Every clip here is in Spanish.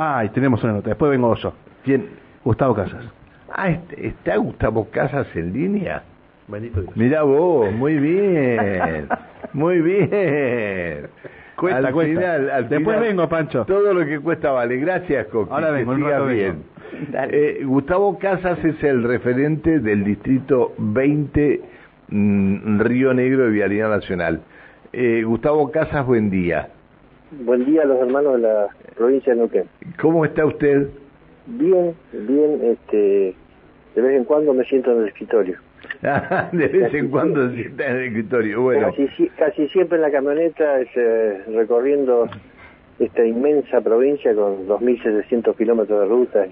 Ah, y tenemos una nota. Después vengo yo. ¿Quién? Gustavo Casas. Ah, est- ¿está Gustavo Casas en línea? Bendito Dios. Mirá vos, muy bien, muy bien. Cuesta, Al cuesta. final- al Después final, vengo, Pancho. Todo lo que cuesta vale. Gracias, Coqui. Ahora que vengo, rato vengo. bien. Dale. Eh, Gustavo Casas es el referente del distrito 20 mm, Río Negro de Vialidad Nacional. Eh, Gustavo Casas, buen día. Buen día a los hermanos de la provincia de Neuquén. ¿Cómo está usted? Bien, bien, este, de vez en cuando me siento en el escritorio. de vez en cuando se sienta en el escritorio. Bueno, Casi, si- casi siempre en la camioneta, es, eh, recorriendo esta inmensa provincia con 2.700 kilómetros de ruta.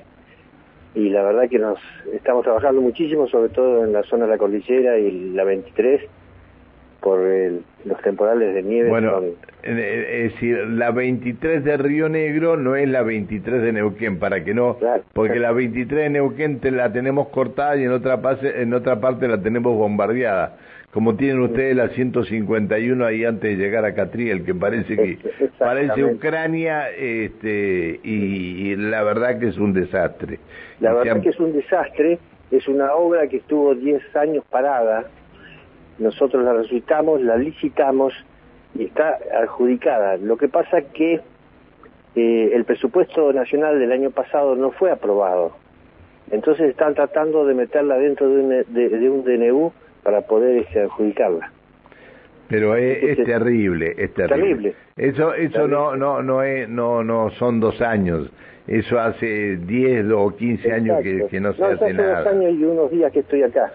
Y la verdad que nos estamos trabajando muchísimo, sobre todo en la zona de la cordillera y la 23, por el- los temporales de nieve. Bueno, son- eh, es decir, la 23 de Río Negro no es la 23 de Neuquén, para que no, Claro, porque la 23 de Neuquén te la tenemos cortada y en otra parte, en otra parte la tenemos bombardeada, como tienen ustedes la 151 ahí antes de llegar a Catriel, que parece que parece Ucrania, este, y, y la verdad que es un desastre. La verdad han- que es un desastre, es una obra que estuvo 10 años parada, nosotros la resultamos, la licitamos y está adjudicada. Lo que pasa que eh, el presupuesto nacional del año pasado no fue aprobado, entonces están tratando de meterla dentro de un, de, de un DNU para poder este, adjudicarla. Pero es, es terrible, es terrible. Terrible. Eso, eso Terrible. no, no, no es, no, no son dos años. Eso hace 10 o 15 años que, Exacto. que no se No, hace hace dos nada. años y unos días que estoy acá.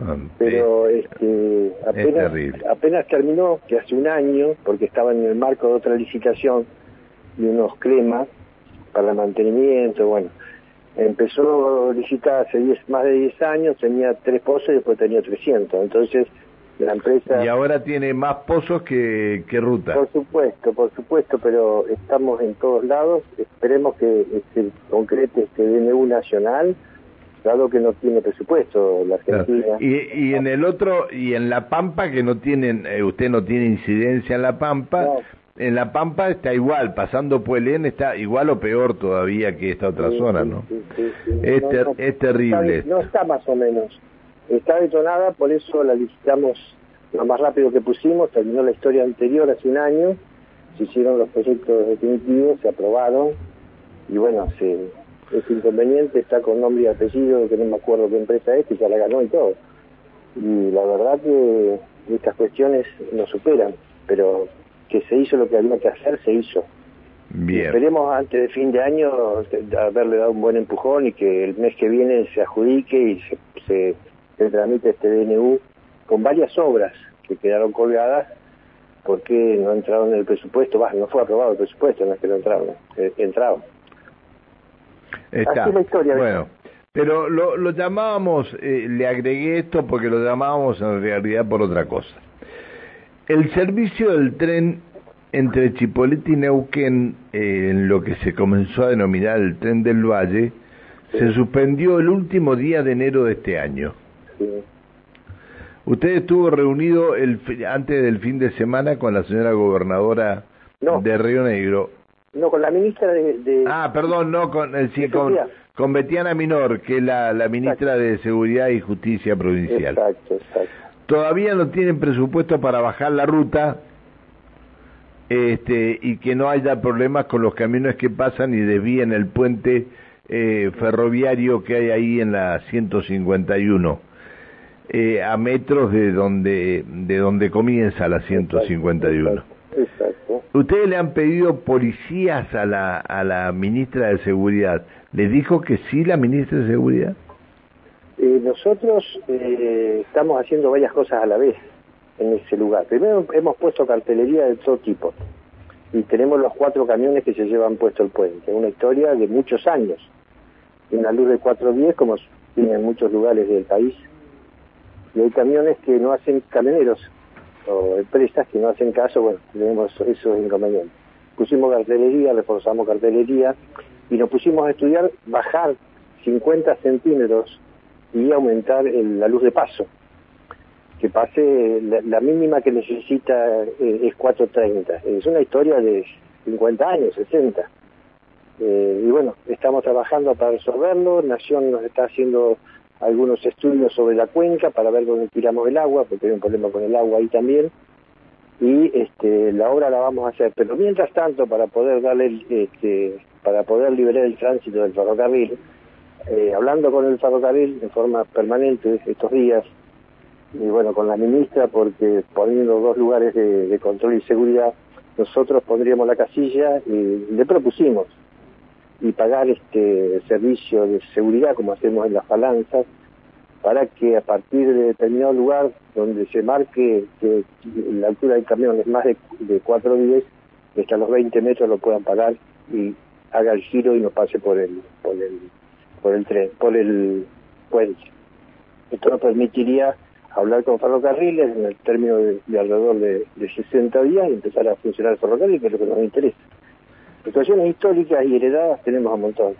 Ah, pero este, apenas, terminó, que hace un año, porque estaba en el marco de otra licitación de unos cremas para mantenimiento, bueno, empezó a licitar hace 10, más de 10 años, tenía tres pozos y después tenía 300, entonces la empresa... Y ahora tiene más pozos que, que ruta. Por supuesto, por supuesto, pero estamos en todos lados. Esperemos que se concrete este DNU nacional, dado que no tiene presupuesto la Claro. Argentina. Y, y en el otro, y en La Pampa, que no tienen, eh, usted no tiene incidencia en La Pampa, No. en La Pampa está igual, pasando Puelén está igual o peor todavía que esta otra Sí, zona, ¿no? sí, sí. Es ter- es terrible. Está, no está más o menos. Está detonada, por eso la licitamos lo más rápido que pusimos. Terminó la historia anterior hace un año. Se hicieron los proyectos definitivos, se aprobaron. Y bueno, se, ese inconveniente está con nombre y apellido, que no me acuerdo qué empresa es, y ya la ganó y todo. Y la verdad que estas cuestiones nos superan, pero que se hizo lo que había que hacer, se hizo. Bien. Esperemos antes de fin de año haberle dado un buen empujón y que el mes que viene se adjudique y se, se, se tramite este DNU con varias obras que quedaron colgadas porque no entraron en el presupuesto, va, no fue aprobado el presupuesto, no es que no entraron, eh, entraron. Está. Así es la historia, bueno, pero lo, lo llamábamos, eh, le agregué esto porque lo llamábamos en realidad por otra cosa. El servicio del tren entre Chipolete y Neuquén, eh, en lo que se comenzó a denominar el tren del Valle, se suspendió el último día de enero de este año. Sí. Usted estuvo reunido el, antes del fin de semana con la señora gobernadora No. de Río Negro. No, con la ministra de... de- Ah, perdón, no, con, eh, sí, con, con Betiana Minor, que es la, la ministra de Seguridad y Justicia Provincial. Exacto, exacto. Todavía no tienen presupuesto para bajar la ruta este, y que no haya problemas con los camiones que pasan y desvíen el puente eh, ferroviario que hay ahí en la 151, eh, a metros de donde, de donde comienza la 151. Exacto. Ustedes le han pedido policías a la, a la ministra de Seguridad. ¿Les dijo que sí la ministra de Seguridad? Eh, nosotros eh, estamos haciendo varias cosas a la vez en ese lugar. Primero hemos puesto cartelería de todo tipo y tenemos los cuatro camiones que se llevan puesto el puente. Una historia de muchos años. Una luz de 410 como tiene en muchos lugares del país. Y hay camiones que no hacen camioneros o empresas que no hacen caso. Bueno, tenemos esos inconvenientes. Pusimos cartelería, reforzamos cartelería y nos pusimos a estudiar bajar 50 centímetros y aumentar la luz de paso. Que pase, la, la mínima que necesita eh, es 430. Es una historia de 50 años, 60. Eh, y bueno, estamos trabajando para resolverlo. Nación nos está haciendo algunos estudios sobre la cuenca para ver dónde tiramos el agua, porque hay un problema con el agua ahí también. Y este, la obra la vamos a hacer. Pero mientras tanto, para poder darle, este, para poder liberar el tránsito del ferrocarril, eh, hablando con el ferrocarril de forma permanente estos días, y bueno, con la ministra, porque poniendo dos lugares de, control y seguridad, nosotros pondríamos la casilla y le propusimos y pagar este servicio de seguridad como hacemos en las balanzas para que a partir de determinado lugar donde se marque que la altura del camión es más de, de 4 10 hasta los 20 metros lo puedan pagar y haga el giro y no pase por el por el por el tren por el puente esto nos permitiría hablar con ferrocarriles en el término de, alrededor de, 60 días y empezar a funcionar el ferrocarril, que es lo que nos interesa. Situaciones históricas y heredadas tenemos a montón.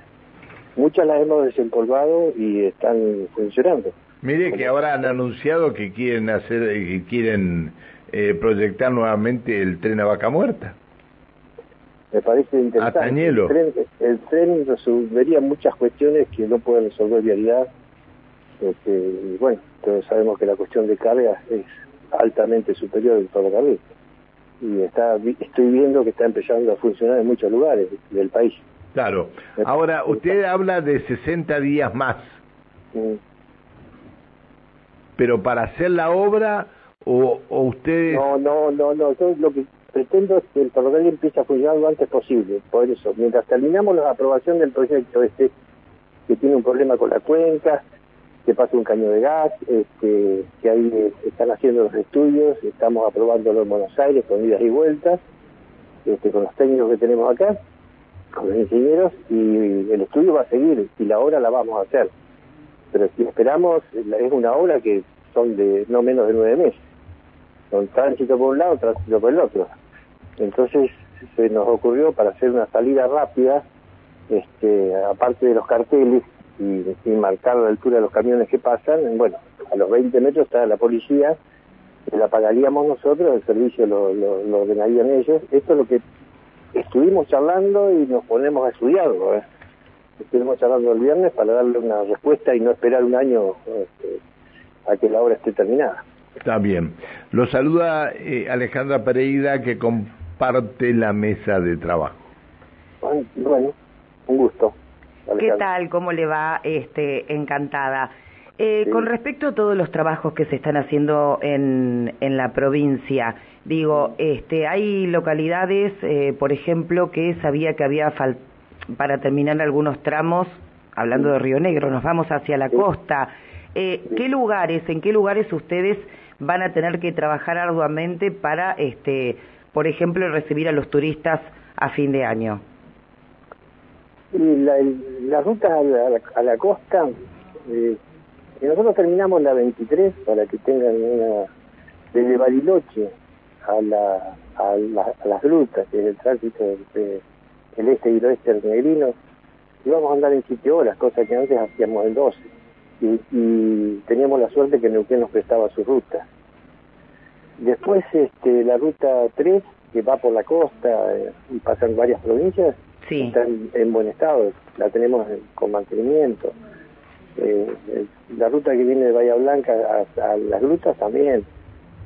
Muchas las hemos desempolvado y están funcionando. Mire que ahora han anunciado que quieren hacer, que quieren eh, proyectar nuevamente el tren a Vaca Muerta. Me parece interesante. El tren, el tren resolvería muchas cuestiones que no puede resolver vialidad. Este, y bueno, todos sabemos que la cuestión de carga es altamente superior del ferrocarril. Y está, estoy viendo que está empezando a funcionar en muchos lugares del país. Claro. Ahora, usted habla de 60 días más. Pero para hacer la obra o, o ustedes... No, no, no, no. Yo lo que pretendo es que el ferrocarril empiece a funcionar lo antes posible. Por eso, mientras terminamos la aprobación del proyecto este, que tiene un problema con la cuenca, que pase un caño de gas, este, que ahí están haciendo los estudios, estamos aprobándolo en Buenos Aires con idas y vueltas, este, con los técnicos que tenemos acá, con los ingenieros, y el estudio va a seguir, y la obra la vamos a hacer. Pero si esperamos, es una obra que son de no menos de nueve meses. Son tránsito por un lado, tránsito por el otro. Entonces se nos ocurrió para hacer una salida rápida, este, aparte de los carteles, y, marcar la altura de los camiones que pasan, bueno, a los 20 metros está la policía, la pagaríamos nosotros, el servicio lo, lo, ordenarían ellos. Esto es lo que estuvimos charlando y nos ponemos a estudiarlo. ¿eh? Estuvimos charlando el viernes para darle una respuesta y no esperar un año este, a que la obra esté terminada. Está bien. Lo saluda eh, Alejandra Pereira que comparte la mesa de trabajo. Bueno, un gusto. ¿Qué tal? ¿Cómo le va? Este, encantada. Eh, Con respecto a todos los trabajos que se están haciendo en, en la provincia, digo, este, hay localidades, eh, por ejemplo, que sabía que había para terminar algunos tramos, hablando de Río Negro, nos vamos hacia la costa. Eh, ¿Qué lugares, en qué lugares ustedes van a tener que trabajar arduamente para, este, por ejemplo, recibir a los turistas a fin de año? La, la ruta a la, costa, eh, nosotros terminamos la 23 para que tengan una, desde Bariloche a, la, a, las grutas, que es el tránsito del el este y el oeste negrino, íbamos a andar en 7 horas, cosa que antes hacíamos en 12. Y, teníamos la suerte que Neuquén nos prestaba su ruta. Después este, la ruta 3, que va por la costa eh, y pasan varias provincias, está en, buen estado, la tenemos con mantenimiento. Eh, la ruta que viene de Bahía Blanca a, las grutas también.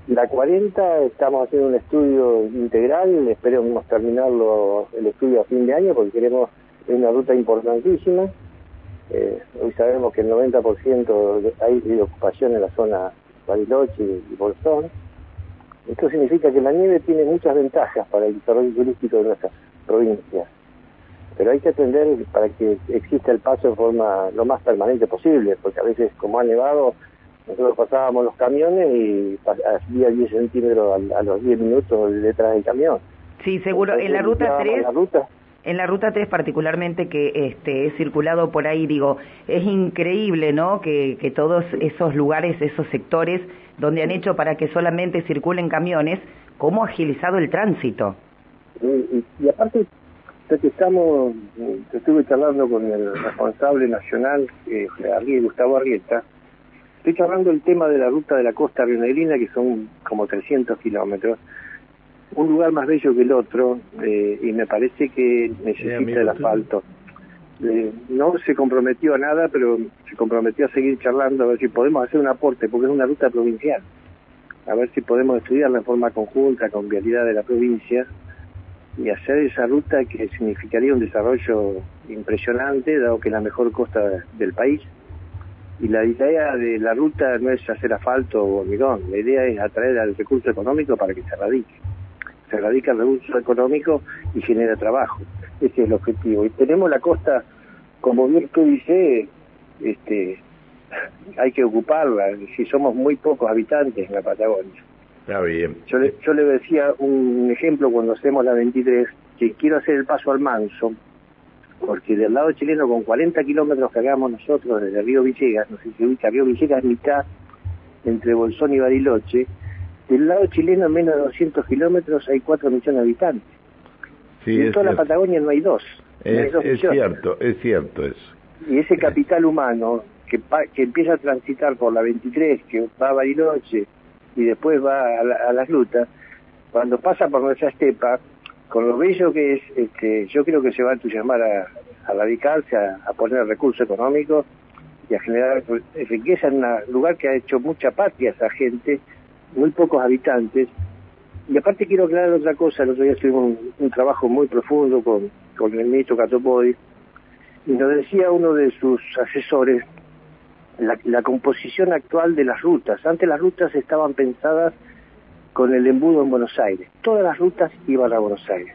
La 40 estamos haciendo un estudio integral, esperemos terminarlo el estudio a fin de año porque queremos, una ruta importantísima. Eh, hoy sabemos que el 90% hay ocupación en la zona Bariloche y Bolsón. Esto significa que la nieve tiene muchas ventajas para el desarrollo turístico de nuestras provincias pero hay que atender para que exista el paso de forma lo más permanente posible, porque a veces como ha nevado, nosotros pasábamos los camiones y hacía 10 centímetros a, los 10 minutos detrás del camión. Sí, seguro. en la ruta 3... En la ruta 3 particularmente que este, he circulado por ahí, digo, es increíble, ¿no? Que, que todos esos lugares, esos sectores donde han hecho para que solamente circulen camiones, ¿cómo ha agilizado el tránsito? y, y aparte que estamos, estuve charlando con el responsable nacional, eh, Gustavo Arrieta, estoy charlando el tema de la ruta de la costa rionegrina, que son como 300 kilómetros, un lugar más bello que el otro eh, y me parece que necesita el asfalto. Eh, no se comprometió a nada, pero se comprometió a seguir charlando a ver si podemos hacer un aporte, porque es una ruta provincial. A ver si podemos estudiarla en forma conjunta con vialidad de la provincia y hacer esa ruta que significaría un desarrollo impresionante, dado que es la mejor costa del país. Y la idea de la ruta no es hacer asfalto o hormigón, la idea es atraer al recurso económico para que se radique. Se radica el recurso económico y genera trabajo. Ese es el objetivo. Y tenemos la costa, como bien tú dices, este, hay que ocuparla, si somos muy pocos habitantes en la Patagonia. Está bien. Yo le, yo le decía un ejemplo cuando hacemos la 23, que quiero hacer el paso al manso, porque del lado chileno con 40 kilómetros que hagamos nosotros desde Río Villegas, no sé si se ubica, Río Villegas mitad entre Bolsón y Bariloche, del lado chileno en menos de 200 kilómetros hay 4 millones de habitantes. Sí, y en toda la. Patagonia no hay dos. no hay Es, dos es cierto, es cierto eso. Y ese capital humano que, pa- que empieza a transitar por la 23, que va a Bariloche y después va a, la- a las rutas, cuando pasa por nuestra estepa, con lo bello que es, este, yo creo que se va a entusiasmar a, a radicarse, a, poner recursos económicos y a generar riqueza en un lugar que ha hecho mucha patria a esa gente, muy pocos habitantes. Y aparte quiero aclarar otra cosa, el otro día tuvimos un, un trabajo muy profundo con, con el ministro Catopodi, y nos decía uno de sus asesores la, la composición actual de las rutas. Antes las rutas estaban pensadas con el embudo en Buenos Aires. Todas las rutas iban a Buenos Aires.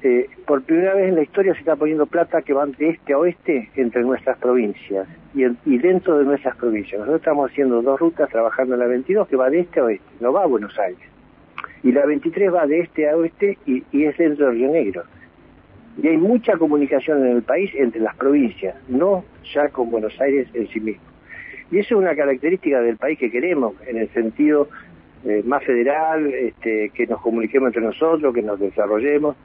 Eh, por primera vez en la historia se está poniendo plata que van de este a oeste entre nuestras provincias y dentro de nuestras provincias. Nosotros estamos haciendo dos rutas trabajando en la 22 que va de este a oeste, no va a Buenos Aires. Y la 23 va de este a oeste y, y es dentro de Río Negro. Y hay mucha comunicación en el país entre las provincias, no ya con Buenos Aires en sí mismo. Y eso es una característica del país que queremos, en el sentido eh, más federal, este, que nos comuniquemos entre nosotros, que nos desarrollemos,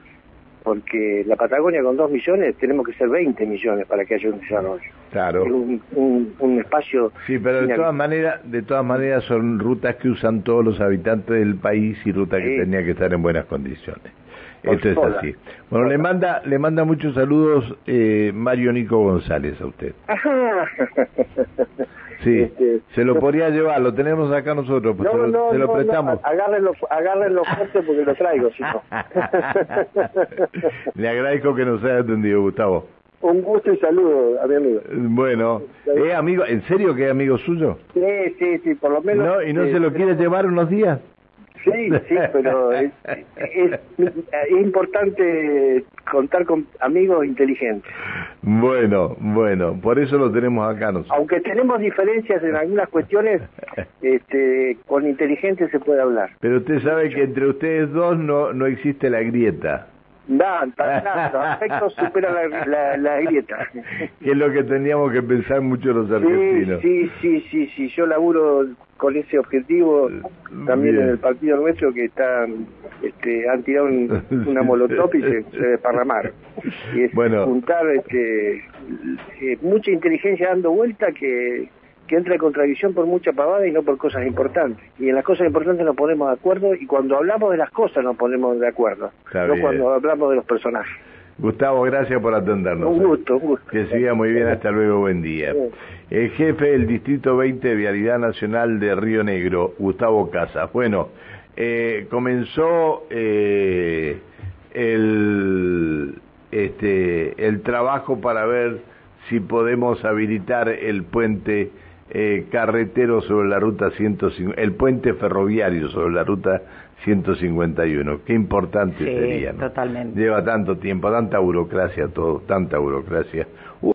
porque la Patagonia con dos millones tenemos que ser 20 millones para que haya un desarrollo. Claro. Un, un- un espacio... Sí, pero de todas maneras, de todas maneras son rutas que usan todos los habitantes del país y rutas que tenían que estar en buenas condiciones. Esto es así. Bueno, le manda, le manda muchos saludos eh, Mario Nico González a usted. Ajá. Sí, Este, se lo no- podría llevar, lo tenemos acá nosotros, pues se lo, se lo no, prestamos. no, agárrenlo, agárrenlo fuerte porque lo traigo, si no. Le agradezco que nos haya atendido, Gustavo. Un gusto y saludo a mi amigo. Bueno, ¿es amigo, en serio que es amigo suyo? Sí, sí, sí, por lo menos... ¿No? ¿Y no eh, se lo quiere llevar unos días? Sí, sí, pero es, es- es importante contar con amigos inteligentes. Bueno, bueno, por eso lo tenemos acá nosotros. Aunque tenemos diferencias en algunas cuestiones, este, con inteligentes se puede hablar. Pero usted sabe que entre ustedes dos no, no existe la grieta, No, nada, los aspectos superan la, la, la grieta. que es lo que teníamos que pensar mucho los Sí, argentinos. sí, sí, sí, sí, yo laburo con ese objetivo también Bien. en el partido nuestro que está, este, han tirado un- una molotov y se, se desparramaron. Y es Bueno. juntar este, eh, mucha inteligencia dando vuelta que, que entra en contradicción por mucha pavada y no por cosas importantes. Y en las cosas importantes nos ponemos de acuerdo y cuando hablamos de las cosas nos ponemos de acuerdo, Está no bien. cuando hablamos de los personajes. Gustavo, gracias por atendernos. Un gusto, un gusto. Que siga muy bien, hasta luego, buen día. El jefe del Distrito 20 de Vialidad Nacional de Río Negro, Gustavo Casas. Bueno, eh, comenzó eh, el, este, el trabajo para ver si podemos habilitar el puente eh, carretero sobre la ruta 150, el puente ferroviario sobre la ruta 151. Qué importante Sí, sería. ¿no? totalmente. Lleva tanto tiempo, tanta burocracia todo, tanta burocracia.